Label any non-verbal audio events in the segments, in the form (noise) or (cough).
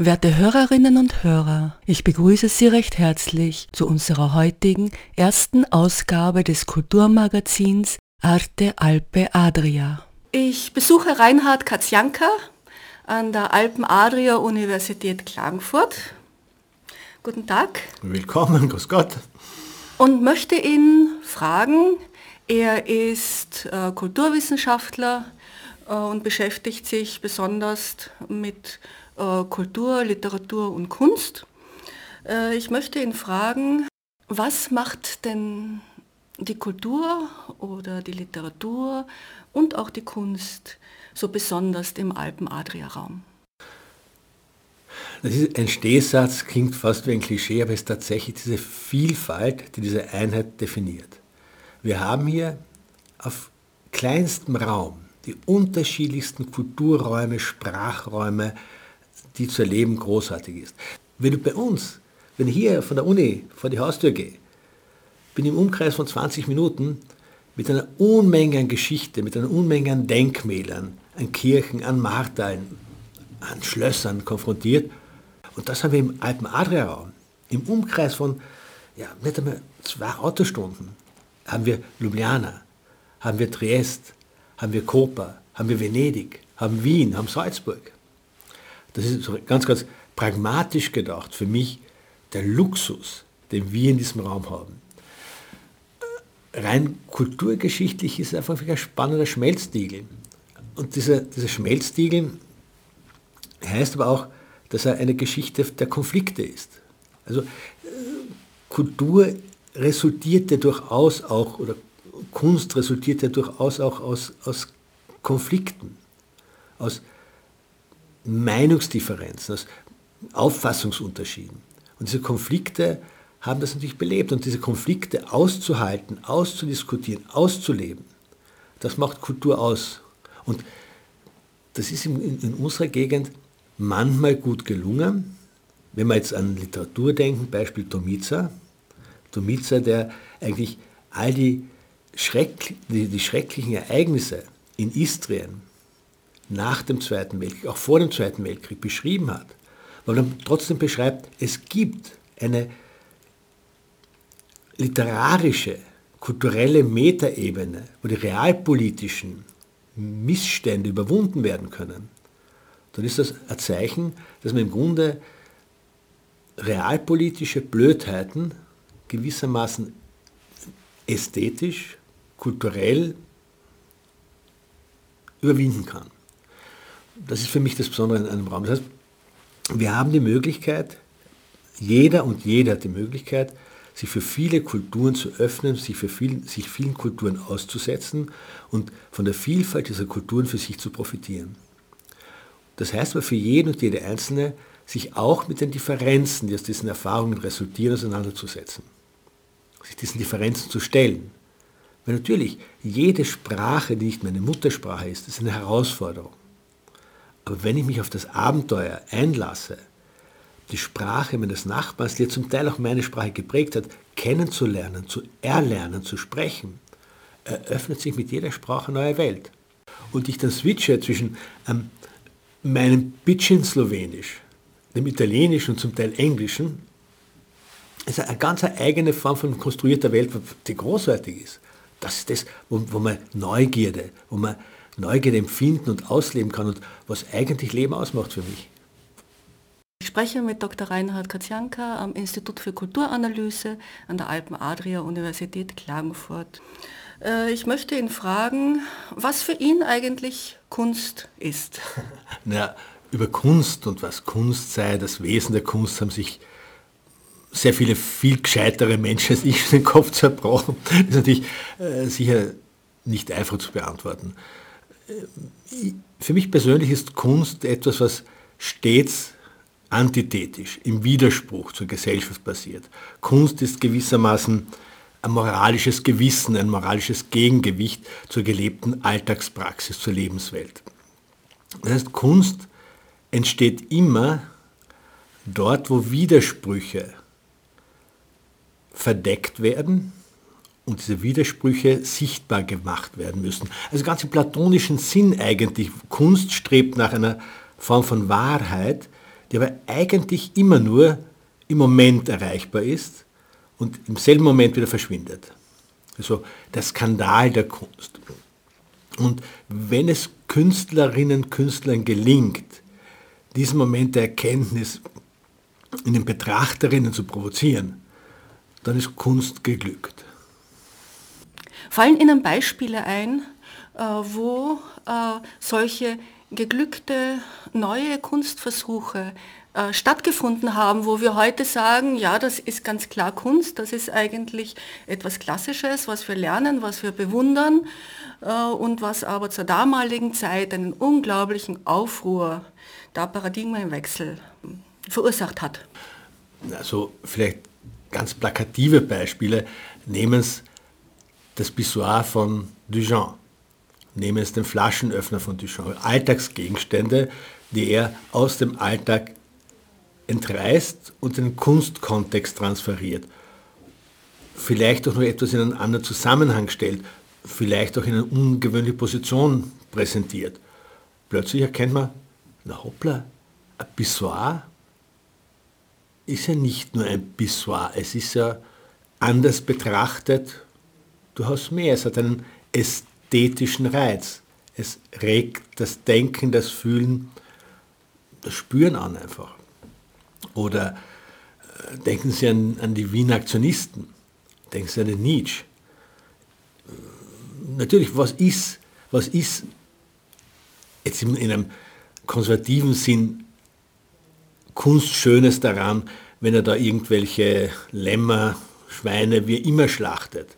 Werte Hörerinnen und Hörer, ich begrüße Sie recht herzlich zu unserer heutigen ersten Ausgabe des Kulturmagazins Arte Alpe Adria. Ich besuche Reinhard Katjanka an der Alpen Adria Universität Klagenfurt. Guten Tag. Willkommen, grüß Gott. Und möchte ihn fragen, er ist äh, Kulturwissenschaftler äh, und beschäftigt sich besonders mit äh, Kultur, Literatur und Kunst. Äh, ich möchte ihn fragen, was macht denn die Kultur oder die Literatur und auch die Kunst so besonders im Alpen-Adria-Raum? Ein Stehsatz, klingt fast wie ein Klischee, aber es ist tatsächlich diese Vielfalt, die diese Einheit definiert. Wir haben hier auf kleinstem Raum die unterschiedlichsten Kulturräume, Sprachräume, die zu erleben großartig ist. Wenn du bei uns, wenn ich hier von der Uni vor die Haustür gehe, bin im Umkreis von 20 Minuten mit einer Unmenge an Geschichte, mit einer Unmenge an Denkmälern, an Kirchen, an Martalen, an Schlössern konfrontiert. Und das haben wir im Alpen-Adria-Raum. Im Umkreis von ja, nicht einmal zwei Autostunden haben wir Ljubljana, haben wir Triest, haben wir Koper, haben wir Venedig, haben Wien, haben Salzburg. Das ist ganz, ganz pragmatisch gedacht für mich der Luxus, den wir in diesem Raum haben. Rein kulturgeschichtlich ist es einfach ein spannender Schmelztiegel. Und dieser, dieser Schmelztiegel heißt aber auch, dass er eine Geschichte der Konflikte ist. Also Kultur resultiert ja durchaus auch, oder Kunst resultiert ja durchaus auch aus, aus Konflikten, aus Meinungsdifferenzen, aus Auffassungsunterschieden. Und diese Konflikte haben das natürlich belebt. Und diese Konflikte auszuhalten, auszudiskutieren, auszuleben, das macht Kultur aus. Und das ist in, in unserer Gegend manchmal gut gelungen. Wenn wir jetzt an Literatur denken, Beispiel Tomica. Tomica, der eigentlich all die, Schreck, die, die schrecklichen Ereignisse in Istrien nach dem Zweiten Weltkrieg, auch vor dem Zweiten Weltkrieg beschrieben hat, weil man trotzdem beschreibt, es gibt eine literarische, kulturelle Metaebene, wo die realpolitischen Missstände überwunden werden können, dann ist das ein Zeichen, dass man im Grunde realpolitische Blödheiten gewissermaßen ästhetisch, kulturell überwinden kann. Das ist für mich das Besondere in einem Raum. Das heißt, wir haben die Möglichkeit, jeder und jeder hat die Möglichkeit, sich für viele Kulturen zu öffnen, sich, für viel, sich vielen Kulturen auszusetzen und von der Vielfalt dieser Kulturen für sich zu profitieren. Das heißt aber für jeden und jede Einzelne, sich auch mit den Differenzen, die aus diesen Erfahrungen resultieren, auseinanderzusetzen. Sich diesen Differenzen zu stellen. Weil natürlich, jede Sprache, die nicht meine Muttersprache ist, ist eine Herausforderung. Aber wenn ich mich auf das Abenteuer einlasse, die Sprache meines Nachbarns, die ja zum Teil auch meine Sprache geprägt hat, kennenzulernen, zu erlernen, zu sprechen, eröffnet sich mit jeder Sprache eine neue Welt. Und ich dann switche zwischen ähm, meinem bisschen Slowenisch, dem Italienischen und zum Teil Englischen, ist eine ganz eigene Form von konstruierter Welt, die großartig ist. Das ist das, wo, wo man Neugierde, wo man Neugierde empfinden und ausleben kann und was eigentlich Leben ausmacht für mich. Ich spreche mit Dr. Reinhard Katjanka am Institut für Kulturanalyse an der Alpen Adria Universität Klagenfurt. Äh, ich möchte ihn fragen, was für ihn eigentlich Kunst ist. (laughs) Na, über Kunst und was Kunst sei, das Wesen der Kunst haben sich sehr viele viel gescheitere Menschen als ich den Kopf zerbrochen. Das ist natürlich äh, sicher nicht einfach zu beantworten für mich persönlich ist Kunst etwas, was stets antithetisch, im Widerspruch zur Gesellschaft basiert. Kunst ist gewissermaßen ein moralisches Gewissen, ein moralisches Gegengewicht zur gelebten Alltagspraxis, zur Lebenswelt. Das heißt, Kunst entsteht immer dort, wo Widersprüche verdeckt werden und diese Widersprüche sichtbar gemacht werden müssen. Also ganz im platonischen Sinn eigentlich. Kunst strebt nach einer Form von Wahrheit, die aber eigentlich immer nur im Moment erreichbar ist und im selben Moment wieder verschwindet. Also der Skandal der Kunst. Und wenn es Künstlerinnen, Künstlern gelingt, diesen Moment der Erkenntnis in den Betrachterinnen zu provozieren, dann ist Kunst geglückt. Fallen Ihnen Beispiele ein, äh, wo äh, solche geglückte neue Kunstversuche äh, stattgefunden haben, wo wir heute sagen, ja, das ist ganz klar Kunst, das ist eigentlich etwas Klassisches, was wir lernen, was wir bewundern und was aber zur damaligen Zeit einen unglaublichen Aufruhr, da Paradigmenwechsel verursacht hat. Also vielleicht ganz plakative Beispiele, nehmen es das Pissoir von Duchamp, nehmen es den Flaschenöffner von Duchamp, Alltagsgegenstände, die er aus dem Alltag entreißt und in den Kunstkontext transferiert. Vielleicht auch noch etwas in einen anderen Zusammenhang stellt, vielleicht auch in eine ungewöhnliche Position präsentiert. Plötzlich erkennt man, na hoppla, ein Pissoir ist ja nicht nur ein Pissoir, es ist ja anders betrachtet, du hast mehr, es hat einen ästhetischen Reiz. Es regt das Denken, das Fühlen, das Spüren an einfach. Oder äh, denken Sie an, an die Wiener Aktionisten, denken Sie an den Nietzsche. Natürlich, was ist, was ist jetzt in einem konservativen Sinn Kunstschönes daran, wenn er da irgendwelche Lämmer, Schweine, wie immer schlachtet.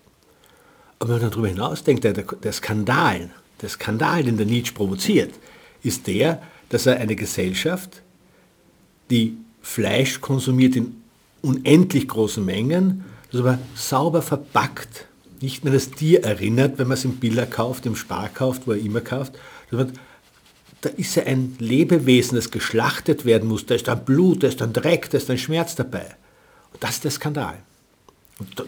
Aber wenn man darüber hinausdenkt, der, der Skandal, der Skandal, den der Nietzsche provoziert, ist der, dass er eine Gesellschaft, die Fleisch konsumiert in unendlich großen Mengen, das aber sauber verpackt, nicht mehr das Tier erinnert, wenn man es im Biller kauft, im Spar kauft, wo er immer kauft, sondern da ist ja ein Lebewesen, das geschlachtet werden muss, da ist ein Blut, da ist ein Dreck, da ist ein Schmerz dabei. Und das ist der Skandal. Und da,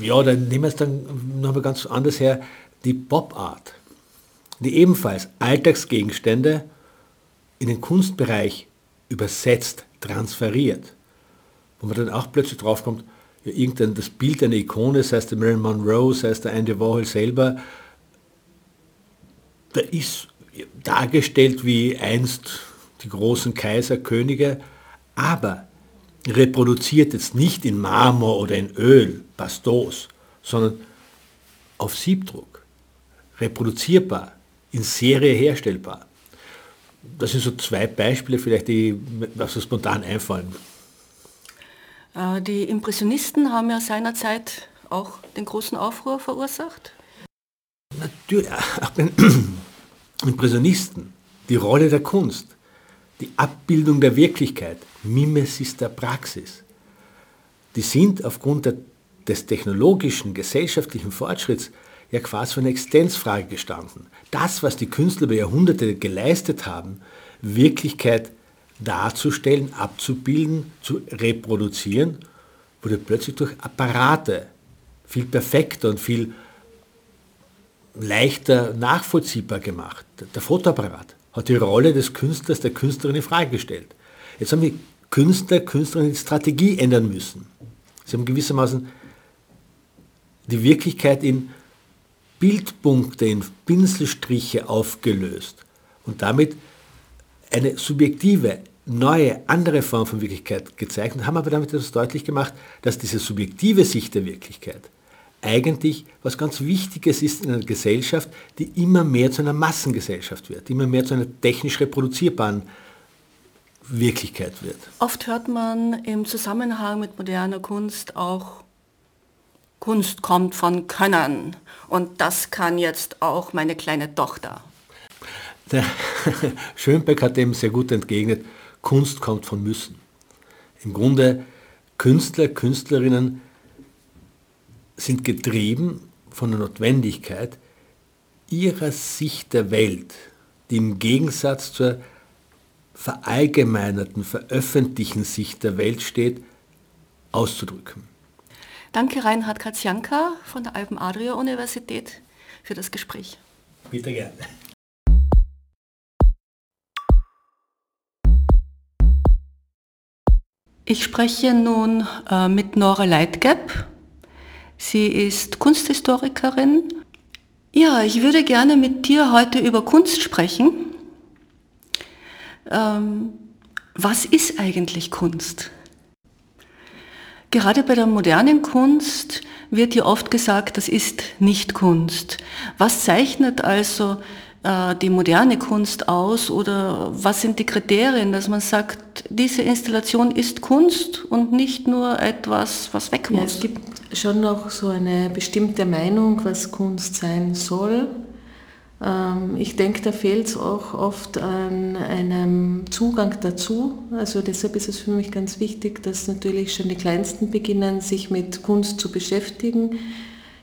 ja, dann nehmen wir es dann nochmal ganz anders her, die Pop-Art, die ebenfalls Alltagsgegenstände in den Kunstbereich übersetzt, transferiert, wo man dann auch plötzlich draufkommt, ja, irgendein, das Bild einer Ikone, sei es der Marilyn Monroe, sei es der Andy Warhol selber, da ist dargestellt wie einst die großen Kaiser, Könige, aber reproduziert jetzt nicht in Marmor oder in Öl, Pastos, sondern auf Siebdruck, reproduzierbar, in Serie herstellbar. Das sind so zwei Beispiele vielleicht, die mir so spontan einfallen. Äh, die Impressionisten haben ja seinerzeit auch den großen Aufruhr verursacht. Natürlich, auch den (clears throat) Impressionisten, die Rolle der Kunst, die Abbildung der Wirklichkeit, Mimesis der Praxis, die sind aufgrund der, des technologischen, gesellschaftlichen Fortschritts ja quasi eine Existenzfrage gestanden. Das, was die Künstler über Jahrhunderte geleistet haben, Wirklichkeit darzustellen, abzubilden, zu reproduzieren, wurde plötzlich durch Apparate viel perfekter und viel leichter nachvollziehbar gemacht. Der Fotoapparat hat die Rolle des Künstlers, der Künstlerin in Frage gestellt. Jetzt haben die Künstler, Künstlerinnen die Strategie ändern müssen. Sie haben gewissermaßen die Wirklichkeit in Bildpunkte, in Pinselstriche aufgelöst und damit eine subjektive, neue, andere Form von Wirklichkeit gezeichnet, haben aber damit etwas deutlich gemacht, dass diese subjektive Sicht der Wirklichkeit eigentlich was ganz Wichtiges ist in einer Gesellschaft, die immer mehr zu einer Massengesellschaft wird, immer mehr zu einer technisch reproduzierbaren Wirklichkeit wird. Oft hört man im Zusammenhang mit moderner Kunst auch, Kunst kommt von Können und das kann jetzt auch meine kleine Tochter. Der (laughs) Schönbeck hat dem sehr gut entgegnet, Kunst kommt von müssen. Im Grunde Künstler, Künstlerinnen sind getrieben von der Notwendigkeit ihrer Sicht der Welt, die im Gegensatz zur verallgemeinerten, veröffentlichten Sicht der Welt steht, auszudrücken. Danke Reinhard Katzianka von der Alpen-Adria-Universität für das Gespräch. Bitte gerne. Ich spreche nun äh, mit Nora Leitgeb. Sie ist Kunsthistorikerin. Ja, ich würde gerne mit dir heute über Kunst sprechen. Ähm, was ist eigentlich Kunst? Gerade bei der modernen Kunst wird ja oft gesagt, das ist nicht Kunst. Was zeichnet also äh, die moderne Kunst aus oder was sind die Kriterien, dass man sagt, diese Installation ist Kunst und nicht nur etwas, was weg muss? Ja, es gibt schon noch so eine bestimmte Meinung, was Kunst sein soll. Ähm, ich denke, da fehlt es auch oft an einem Zugang dazu. Also deshalb ist es für mich ganz wichtig, dass natürlich schon die Kleinsten beginnen, sich mit Kunst zu beschäftigen,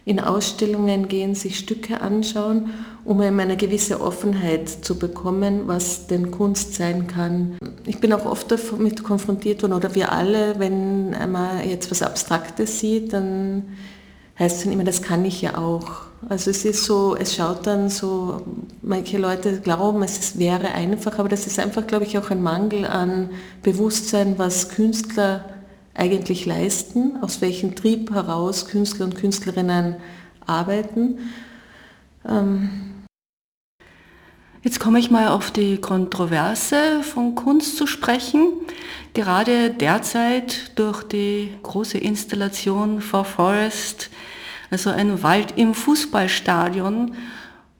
in Ausstellungen gehen, sich Stücke anschauen, um eben eine gewisse Offenheit zu bekommen, was denn Kunst sein kann. Ich bin auch oft damit konfrontiert worden, oder wir alle, wenn man jetzt was Abstraktes sieht, dann heißt es dann immer, das kann ich ja auch. Also es ist so, es schaut dann so, manche Leute glauben, es wäre einfach, aber das ist einfach, glaube ich, auch ein Mangel an Bewusstsein, was Künstler eigentlich leisten, aus welchem Trieb heraus Künstler und Künstlerinnen arbeiten. Ähm Jetzt komme ich mal auf die Kontroverse von Kunst zu sprechen. Gerade derzeit durch die große Installation For Forest also ein Wald im Fußballstadion,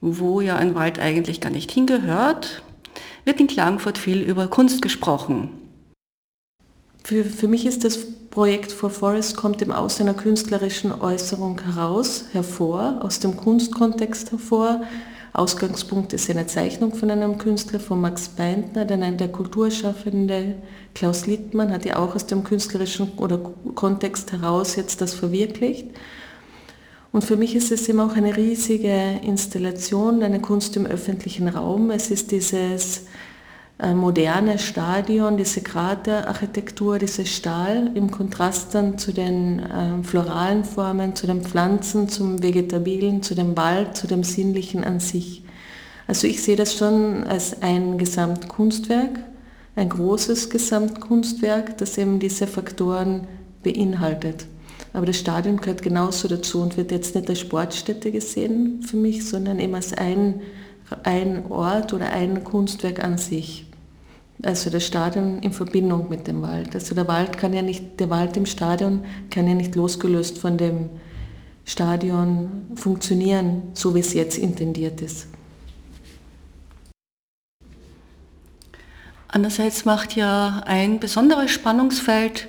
wo ja ein Wald eigentlich gar nicht hingehört, wird in Klagenfurt viel über Kunst gesprochen. Für, für mich ist das Projekt For Forest kommt eben aus einer künstlerischen Äußerung heraus, hervor, aus dem Kunstkontext hervor. Ausgangspunkt ist eine Zeichnung von einem Künstler, von Max Beintner, denn der Kulturschaffende Klaus Littmann hat ja auch aus dem künstlerischen oder Kontext heraus jetzt das verwirklicht. Und für mich ist es eben auch eine riesige Installation, eine Kunst im öffentlichen Raum. Es ist dieses moderne Stadion, diese Kraterarchitektur, dieses Stahl im Kontrast dann zu den äh, floralen Formen, zu den Pflanzen, zum Vegetabilen, zu dem Wald, zu dem Sinnlichen an sich. Also ich sehe das schon als ein Gesamtkunstwerk, ein großes Gesamtkunstwerk, das eben diese Faktoren beinhaltet. Aber das Stadion gehört genauso dazu und wird jetzt nicht als Sportstätte gesehen für mich, sondern eben als ein, ein Ort oder ein Kunstwerk an sich. Also das Stadion in Verbindung mit dem Wald. Also der Wald kann ja nicht, der Wald im Stadion kann ja nicht losgelöst von dem Stadion funktionieren, so wie es jetzt intendiert ist. Andererseits macht ja ein besonderes Spannungsfeld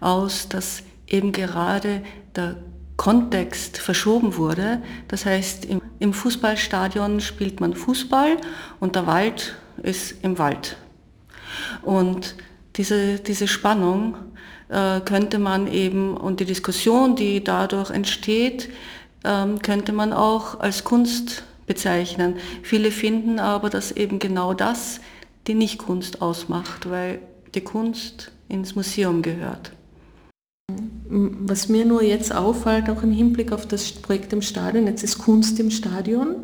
aus, dass eben gerade der Kontext verschoben wurde. Das heißt, im, im, Fußballstadion spielt man Fußball und der Wald ist im Wald. Und diese, diese Spannung äh, könnte man eben und die Diskussion, die dadurch entsteht, ähm, könnte man auch als Kunst bezeichnen. Viele finden aber, dass eben genau das die Nicht-Kunst ausmacht, weil die Kunst ins Museum gehört. Was mir nur jetzt auffällt, auch im Hinblick auf das Projekt im Stadion, jetzt ist Kunst im Stadion.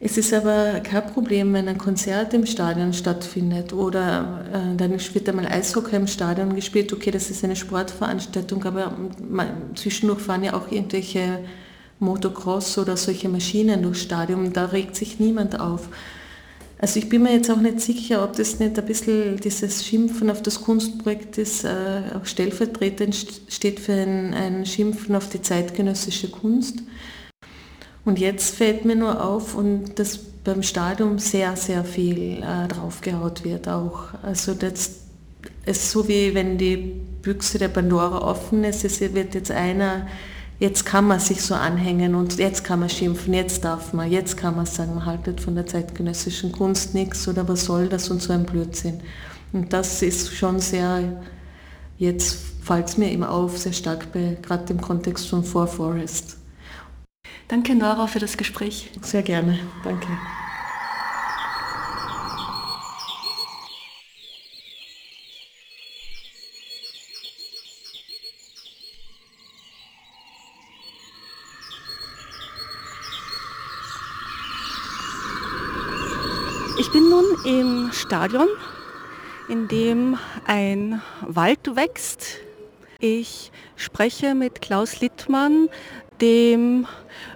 Es ist aber kein Problem, wenn ein Konzert im Stadion stattfindet oder äh, dann wird einmal Eishockey im Stadion gespielt. Okay, das ist eine Sportveranstaltung, aber man, zwischendurch fahren ja auch irgendwelche Motocross oder solche Maschinen durchs Stadion. Da regt sich niemand auf. Also ich bin mir jetzt auch nicht sicher, ob das nicht ein bisschen dieses Schimpfen auf das Kunstprojekt ist, äh, auch stellvertretend steht für ein, ein Schimpfen auf die zeitgenössische Kunst. Und jetzt fällt mir nur auf, und dass beim Stadium sehr, sehr viel äh, draufgehaut wird auch. Also das ist so wie wenn die Büchse der Pandora offen ist, es wird jetzt einer jetzt kann man sich so anhängen und jetzt kann man schimpfen, jetzt darf man, jetzt kann man sagen, man haltet von der zeitgenössischen Kunst nichts oder was soll das und so ein Blödsinn. Und das ist schon sehr, jetzt fällt es mir eben auf, sehr stark bei, gerade im Kontext von For Forest. Danke Nora für das Gespräch. Sehr gerne, danke. Ich bin nun im Stadion, in dem ein Wald wächst. Ich spreche mit Klaus Littmann, dem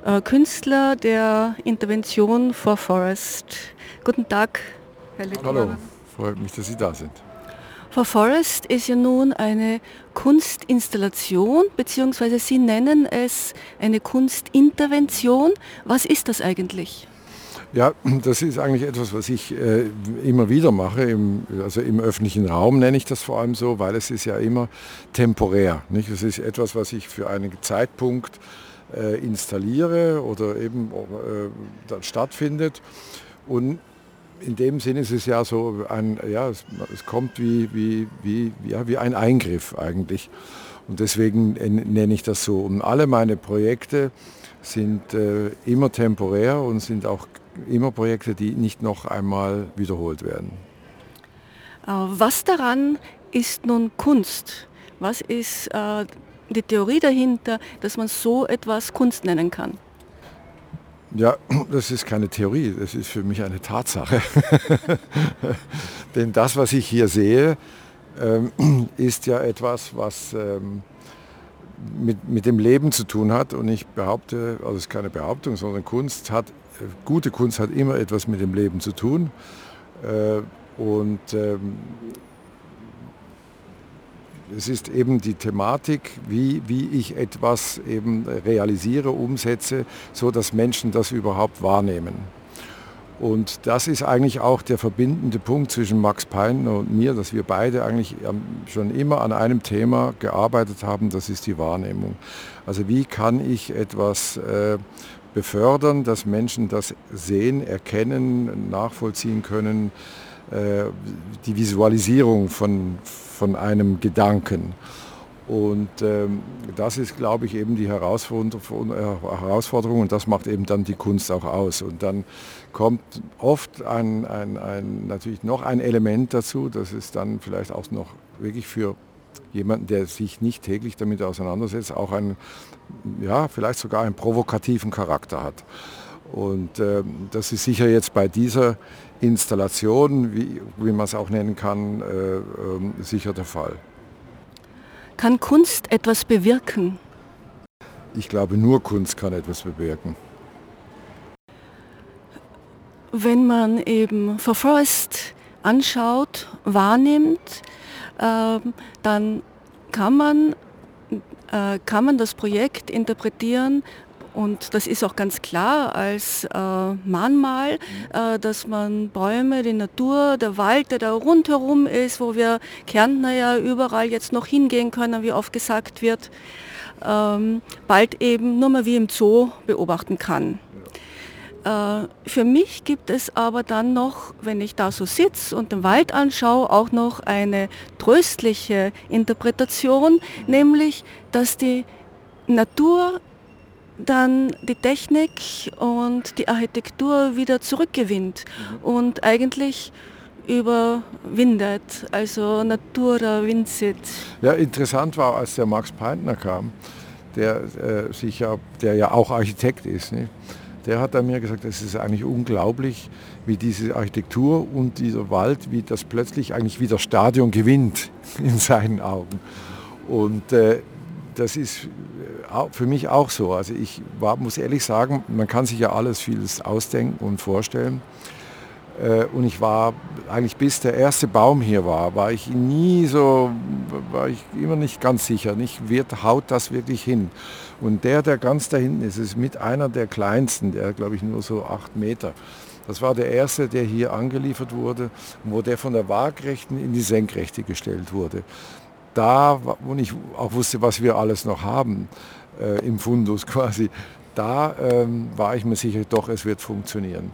äh, Künstler der Intervention for Forest. Guten Tag, Herr Littmann. Hallo, freut mich, dass Sie da sind. For Forest ist ja nun eine Kunstinstallation, beziehungsweise Sie nennen es eine Kunstintervention. Was ist das eigentlich? Ja, das ist eigentlich etwas, was ich äh, immer wieder mache, im, also im öffentlichen Raum nenne ich das vor allem so, weil es ist ja immer temporär. Nicht? Es ist etwas, was ich für einen Zeitpunkt installiere oder eben äh, dann stattfindet. Und in dem Sinne ist es ja so, ein, ja, es, es kommt wie, wie, wie, ja, wie ein Eingriff eigentlich. Und deswegen nenne ich das so. Und alle meine Projekte sind äh, immer temporär und sind auch immer Projekte, die nicht noch einmal wiederholt werden. Äh, was daran ist nun Kunst? Was ist äh, die Theorie dahinter, dass man so etwas Kunst nennen kann? Ja, (clears throat) das ist keine Theorie, das ist für mich eine Tatsache. (laughs) Denn das, was ich hier sehe, ähm, (clears throat) ist ja etwas, was ähm, mit, mit dem Leben zu tun hat. Und ich behaupte, also es ist keine Behauptung, sondern Kunst hat gute Kunst hat immer etwas mit dem Leben zu tun. Äh, und ähm, es ist eben die Thematik, wie, wie ich etwas eben realisiere, umsetze, so dass Menschen das überhaupt wahrnehmen. Und das ist eigentlich auch der verbindende Punkt zwischen Max Pein und mir, dass wir beide eigentlich schon immer an einem Thema gearbeitet haben, das ist die Wahrnehmung. Also wie kann ich etwas äh, befördern, dass Menschen das sehen, erkennen, nachvollziehen können, die Visualisierung von, von einem Gedanken. Und ähm, das ist, glaube ich, eben die Herausforderung und das macht eben dann die Kunst auch aus. Und dann kommt oft ein, ein, ein, natürlich noch ein Element dazu, das ist dann vielleicht auch noch wirklich für jemanden, der sich nicht täglich damit auseinandersetzt, auch ein, ja, vielleicht sogar einen provokativen Charakter hat. Und äh, das ist sicher jetzt bei dieser Installation, wie, wie man es auch nennen kann, äh, äh, sicher der Fall. Kann Kunst etwas bewirken? Ich glaube, nur Kunst kann etwas bewirken. Wenn man eben Forest anschaut, wahrnimmt, äh, dann kann man äh, kann man das Projekt interpretieren und das ist auch ganz klar als äh, Mahnmal, äh, dass man Bäume, die Natur, der Wald, der da rundherum ist, wo wir Kärntner ja überall jetzt noch hingehen können, wie oft gesagt wird, ähm, bald eben nur mal wie im Zoo beobachten kann. Äh, für mich gibt es aber dann noch, wenn ich da so sitze und den Wald anschaue, auch noch eine tröstliche Interpretation, nämlich, dass die Natur dann die Technik und die Architektur wieder zurückgewinnt mhm. und eigentlich überwindet, also Natura vincit. Ja, interessant war, als der Max Peintner kam, der, äh, sich ja, der ja auch Architekt ist, nicht? der hat dann mir gesagt, es ist eigentlich unglaublich, wie diese Architektur und dieser Wald, wie das plötzlich eigentlich wieder Stadion gewinnt (laughs) in seinen Augen. Und äh, das ist äh, für mich auch so. Also ich war, muss ehrlich sagen, man kann sich ja alles vieles ausdenken und vorstellen. Äh, und ich war eigentlich bis der erste Baum hier war, war ich nie so, war ich immer nicht ganz sicher, nicht wird, haut das wirklich hin. Und der, der ganz da hinten ist, ist mit einer der kleinsten, der glaube ich nur so acht Meter. Das war der erste, der hier angeliefert wurde, wo der von der Waagrechten in die Senkrechte gestellt wurde. Da, wo ich auch wusste, was wir alles noch haben äh, im Fundus (laughs) quasi, da ähm, war ich mir sicher, doch, es wird funktionieren.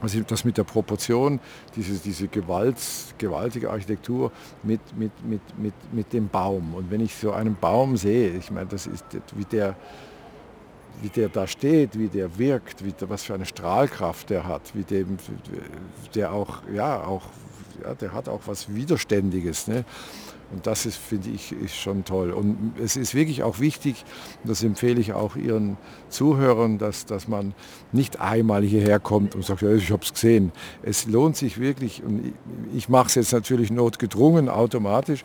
also das mit der Proportion, diese, diese Gewalt, gewaltige Architektur mit, mit, mit, mit, mit dem Baum. Und wenn ich so einen Baum sehe, ich meine, das ist, wie der, wie der da steht, wie der wirkt, wie der, was für eine Strahlkraft der hat, wie dem, der auch, ja, auch, ja, der hat auch was Widerständiges. Ne? Und das ist, finde ich, ist schon toll. Und es ist wirklich auch wichtig, das empfehle ich auch Ihren Zuhörern, dass, dass man nicht einmal hierher kommt und sagt, ja, ich habe es gesehen. Es lohnt sich wirklich, und ich, ich mache es jetzt natürlich notgedrungen, automatisch,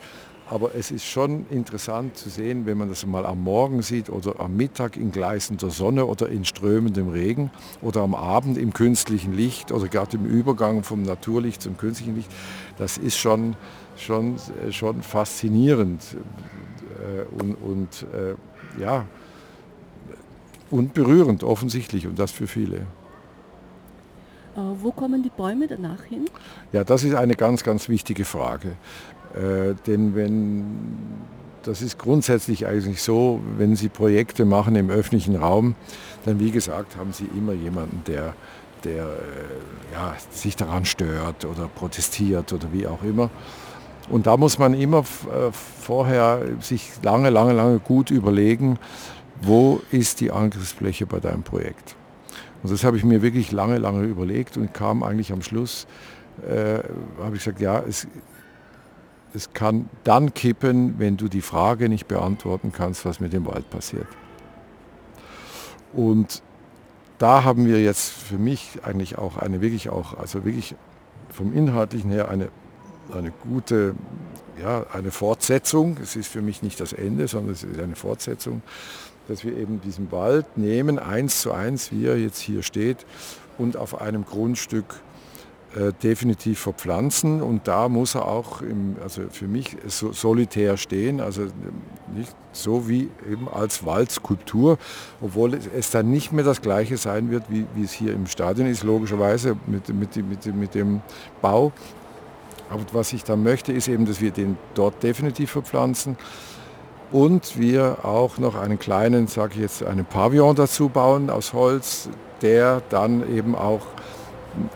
aber es ist schon interessant zu sehen, wenn man das mal am Morgen sieht oder am Mittag in gleißender Sonne oder in strömendem Regen oder am Abend im künstlichen Licht oder gerade im Übergang vom Naturlicht zum künstlichen Licht. Das ist schon schon, äh, schon faszinierend äh, und, und äh, ja, und berührend offensichtlich und das für viele. Wo kommen die Bäume danach hin? Ja, das ist eine ganz, ganz wichtige Frage. Äh, denn wenn, das ist grundsätzlich eigentlich so, wenn Sie Projekte machen im öffentlichen Raum, dann wie gesagt haben Sie immer jemanden, der, der ja, sich daran stört oder protestiert oder wie auch immer. Und da muss man immer äh, vorher sich lange, lange, lange gut überlegen, wo ist die Angriffsfläche bei deinem Projekt. Und das habe ich mir wirklich lange, lange überlegt und kam eigentlich am Schluss, äh, habe ich gesagt, ja, es, es kann dann kippen, wenn du die Frage nicht beantworten kannst, was mit dem Wald passiert. Und da haben wir jetzt für mich eigentlich auch eine wirklich auch, also wirklich vom Inhaltlichen her eine eine gute, ja, eine Fortsetzung. Es ist für mich nicht das Ende, sondern es ist eine Fortsetzung, dass wir eben diesen Wald nehmen, eins zu eins, wie er jetzt hier steht, und auf einem Grundstück äh, definitiv verpflanzen. Und da muss er auch im, also für mich so solitär stehen, also nicht so wie eben als Waldskulptur, obwohl es dann nicht mehr das gleiche sein wird, wie, wie es hier im Stadion ist, logischerweise mit, mit, mit, mit dem Bau, aber was ich dann möchte, ist eben, dass wir den dort definitiv verpflanzen. Und wir auch noch einen kleinen, sage ich jetzt, einen Pavillon dazu bauen aus Holz, der dann eben auch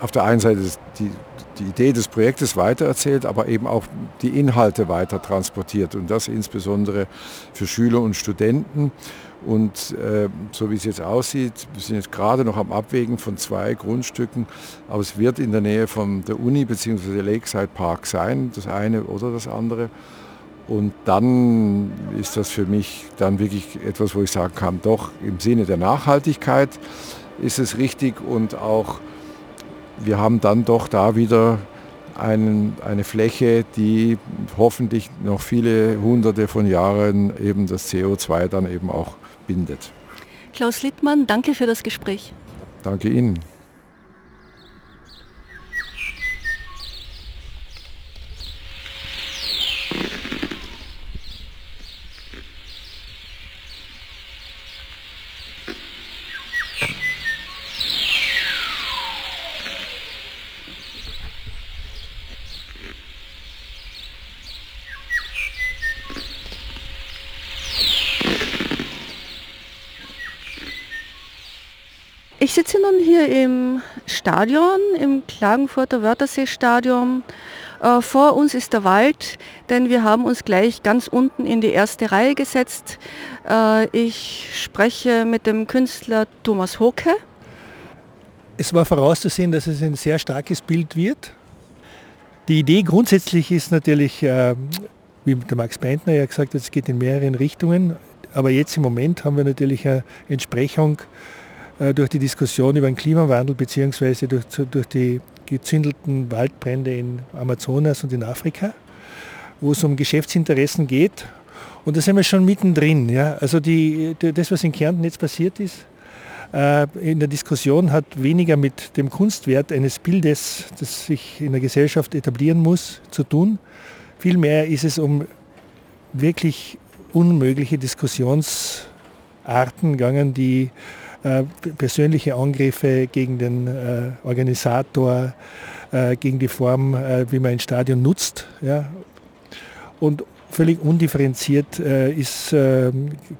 auf der einen Seite die, die Idee des Projektes weitererzählt, aber eben auch die Inhalte weiter transportiert und das insbesondere für Schüler und Studenten. Und äh, so wie es jetzt aussieht, wir sind jetzt gerade noch am Abwägen von zwei Grundstücken, aber es wird in der Nähe von der Uni bzw. Lakeside Park sein, das eine oder das andere. Und dann ist das für mich dann wirklich etwas, wo ich sagen kann, doch im Sinne der Nachhaltigkeit ist es richtig und auch wir haben dann doch da wieder einen, eine Fläche, die hoffentlich noch viele hunderte von Jahren eben das CO2 dann eben auch bindet. Klaus Littmann, danke für das Gespräch. Danke Ihnen. Sitze nun hier im Stadion, im Klagenfurter Wörthersee-Stadion. Äh, vor uns ist der Wald, denn wir haben uns gleich ganz unten in die erste Reihe gesetzt. Äh, ich spreche mit dem Künstler Thomas Hoke. Es war vorauszusehen, dass es ein sehr starkes Bild wird. Die Idee grundsätzlich ist natürlich, äh, wie der Max Beintner ja gesagt hat, es geht in mehreren Richtungen. Aber jetzt im Moment haben wir natürlich eine Entsprechung durch die Diskussion über den Klimawandel bzw. Durch, durch die gezündelten Waldbrände in Amazonas und in Afrika, wo es um Geschäftsinteressen geht. Und da sind wir schon mittendrin. Ja? Also die, das, was in Kärnten jetzt passiert ist, äh, in der Diskussion hat weniger mit dem Kunstwert eines Bildes, das sich in der Gesellschaft etablieren muss, zu tun. Vielmehr ist es um wirklich unmögliche Diskussionsarten gegangen, die äh, persönliche Angriffe gegen den äh, Organisator, äh, gegen die Form, wie man ein Stadion nutzt. Ja. Und völlig undifferenziert ist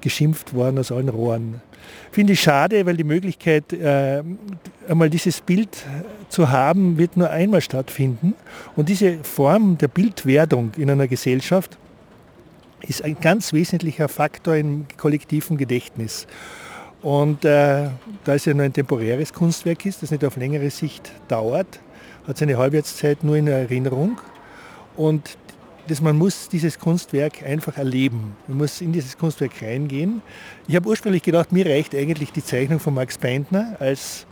geschimpft worden aus allen Rohren. Finde ich schade, weil die Möglichkeit, äh, einmal dieses Bild zu haben, wird nur einmal stattfinden. Und diese Form der Bildwerdung in einer Gesellschaft ist ein ganz wesentlicher Faktor im kollektiven Gedächtnis. Und äh, da es ja nur ein temporäres Kunstwerk ist, das nicht auf längere Sicht dauert, hat seine Halbwertszeit nur in Erinnerung. Und das, man muss dieses Kunstwerk einfach erleben. Man muss in dieses Kunstwerk reingehen. Ich habe ursprünglich gedacht, mir reicht eigentlich die Zeichnung von Max Beintner als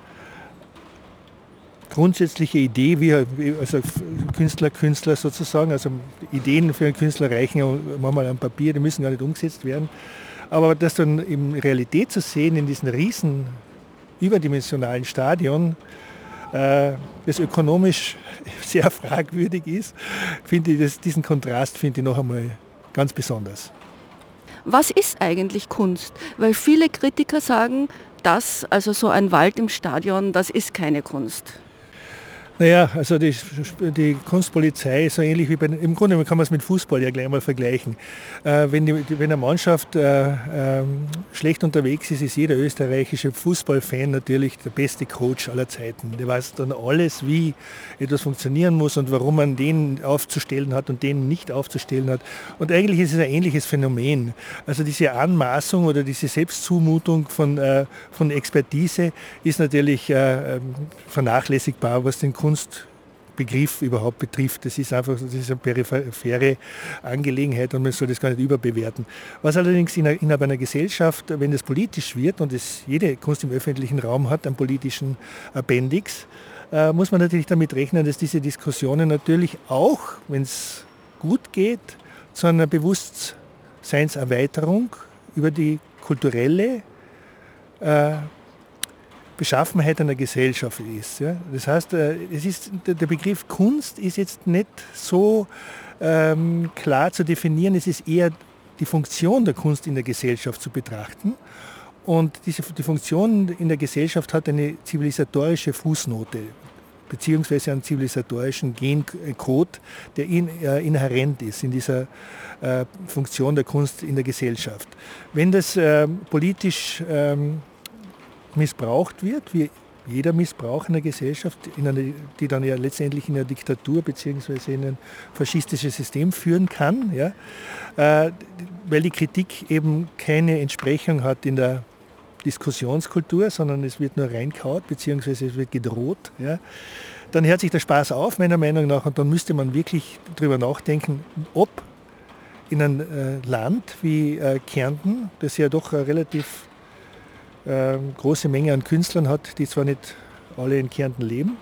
grundsätzliche Idee, wie also Künstler, Künstler sozusagen, also Ideen für einen Künstler reichen manchmal am Papier, die müssen gar nicht umgesetzt werden. Aber das dann in Realität zu sehen, in diesem riesen überdimensionalen Stadion, äh, das ökonomisch (laughs) sehr fragwürdig ist, finde ich, das, diesen Kontrast finde ich noch einmal ganz besonders. Was ist eigentlich Kunst? Weil viele Kritiker sagen, das, also so ein Wald im Stadion, das ist keine Kunst. Naja, also die, die Kunstpolizei ist so ähnlich wie bei, im Grunde kann man es mit Fußball ja gleich mal vergleichen. Äh, wenn, die, wenn eine Mannschaft äh, äh, schlecht unterwegs ist, ist jeder österreichische Fußballfan natürlich der beste Coach aller Zeiten. Der weiß dann alles, wie etwas funktionieren muss und warum man den aufzustellen hat und den nicht aufzustellen hat. Und eigentlich ist es ein ähnliches Phänomen. Also diese Anmaßung oder diese Selbstzumutung von, äh, von Expertise ist natürlich äh, ähm, vernachlässigbar, was den Kunstbegriff überhaupt betrifft. Das ist einfach das ist eine periphere Angelegenheit und man soll das gar nicht überbewerten. Was allerdings innerhalb einer Gesellschaft, wenn es politisch wird und es jede Kunst im öffentlichen Raum hat, einen politischen Appendix, äh, muss man natürlich damit rechnen, dass diese Diskussionen natürlich auch, wenn es gut geht, zu einer Bewusstseinserweiterung über die kulturelle äh, Beschaffenheit einer Gesellschaft ist. Ja? Das heißt, äh, es ist, der Begriff Kunst ist jetzt nicht so ähm, klar zu definieren, es ist eher die Funktion der Kunst in der Gesellschaft zu betrachten. Und diese, die Funktion in der Gesellschaft hat eine zivilisatorische Fußnote beziehungsweise einen zivilisatorischen Gencode, der in, äh, inhärent ist in dieser äh, Funktion der Kunst in der Gesellschaft. Wenn das äh, politisch ähm, missbraucht wird, wie jeder Missbrauch in der Gesellschaft, in eine, die dann ja letztendlich in eine Diktatur bzw. in ein faschistisches System führen kann, ja, äh, weil die Kritik eben keine Entsprechung hat in der Diskussionskultur, sondern es wird nur reinkaut bzw. es wird gedroht. Ja. Dann hört sich der Spaß auf, meiner Meinung nach, und dann müsste man wirklich darüber nachdenken, ob in einem äh, Land wie äh, Kärnten, das ja doch relativ äh, große Menge an Künstlern hat, die zwar nicht alle in Kärnten leben,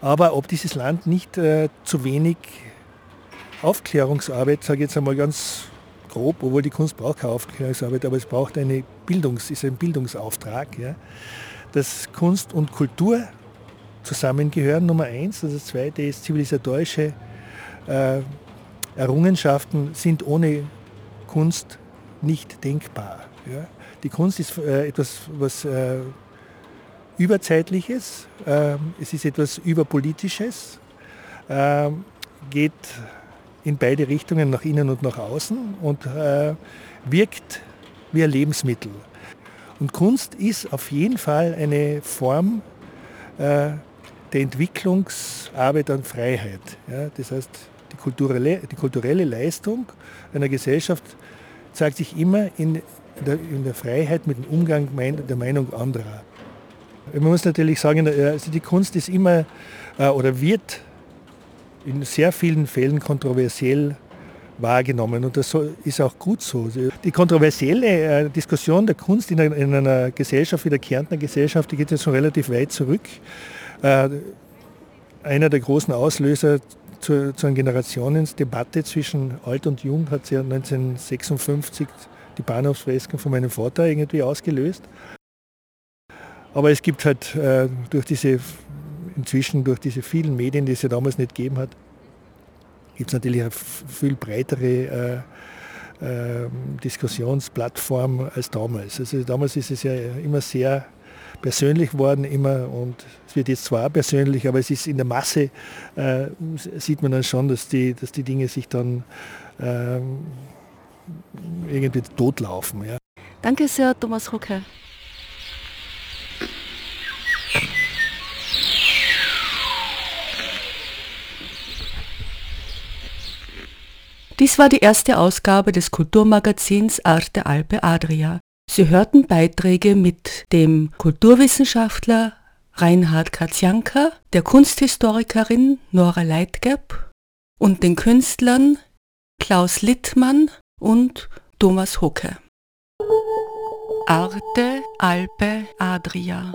aber ob dieses Land nicht äh, zu wenig Aufklärungsarbeit, sage ich jetzt einmal ganz grob, obwohl die Kunst braucht keine Aufklärungsarbeit, aber es braucht eine Bildungs, ist ein Bildungsauftrag, ja, dass Kunst und Kultur zusammengehören, Nummer eins. Und das zweite ist, zivilisatorische äh, Errungenschaften sind ohne Kunst nicht denkbar. Ja. Die Kunst ist äh, etwas, was äh, Überzeitliches, äh, es ist etwas Überpolitisches, ähm, geht in beide Richtungen, nach innen und nach außen und äh, wirkt wie ein Lebensmittel. Und Kunst ist auf jeden Fall eine Form äh, der Entwicklungsarbeit an Freiheit. Ja? Das heißt, die kulturelle, die kulturelle Leistung einer Gesellschaft zeigt sich immer in in der Freiheit mit dem Umgang der Meinung anderer. Man muss natürlich sagen, also die Kunst ist immer äh, oder wird in sehr vielen Fällen kontroversiell wahrgenommen und das ist auch gut so. Die kontroversielle äh, Diskussion der Kunst in einer Gesellschaft wie der Kärntner Gesellschaft, die geht jetzt schon relativ weit zurück. Äh, einer der großen Auslöser zu, einer Generationsdebatte zwischen Alt und Jung hat sie ja 1956 die Bahnhofsfresken von meinem Vater irgendwie ausgelöst. Aber es gibt halt äh, durch diese, inzwischen durch diese vielen Medien, die es ja damals nicht gegeben hat, gibt es natürlich eine viel breitere äh, äh, Diskussionsplattform als damals. Also damals ist es ja immer sehr persönlich worden immer und es wird jetzt zwar persönlich, aber es ist in der Masse, äh, sieht man dann schon, dass die, dass die Dinge sich dann ähm, irgendwie totlaufen. Ja. Danke sehr, Thomas Rucke. Dies war die erste Ausgabe des Kulturmagazins Arte Alpe Adria. Sie hörten Beiträge mit dem Kulturwissenschaftler Reinhard Katjanka, der Kunsthistorikerin Nora Leitgeb und den Künstlern Klaus Littmann und Thomas Hucke. Arte Alpe Adria.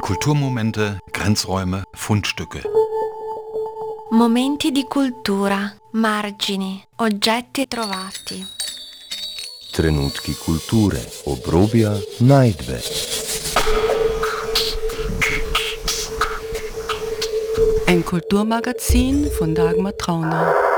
Kulturmomente, Grenzräume, Fundstücke. Momenti di cultura, margini, oggetti trovati. Trenutki kulture, obrobja, najdbe. Ein Kulturmagazin von Dagmar Trauner.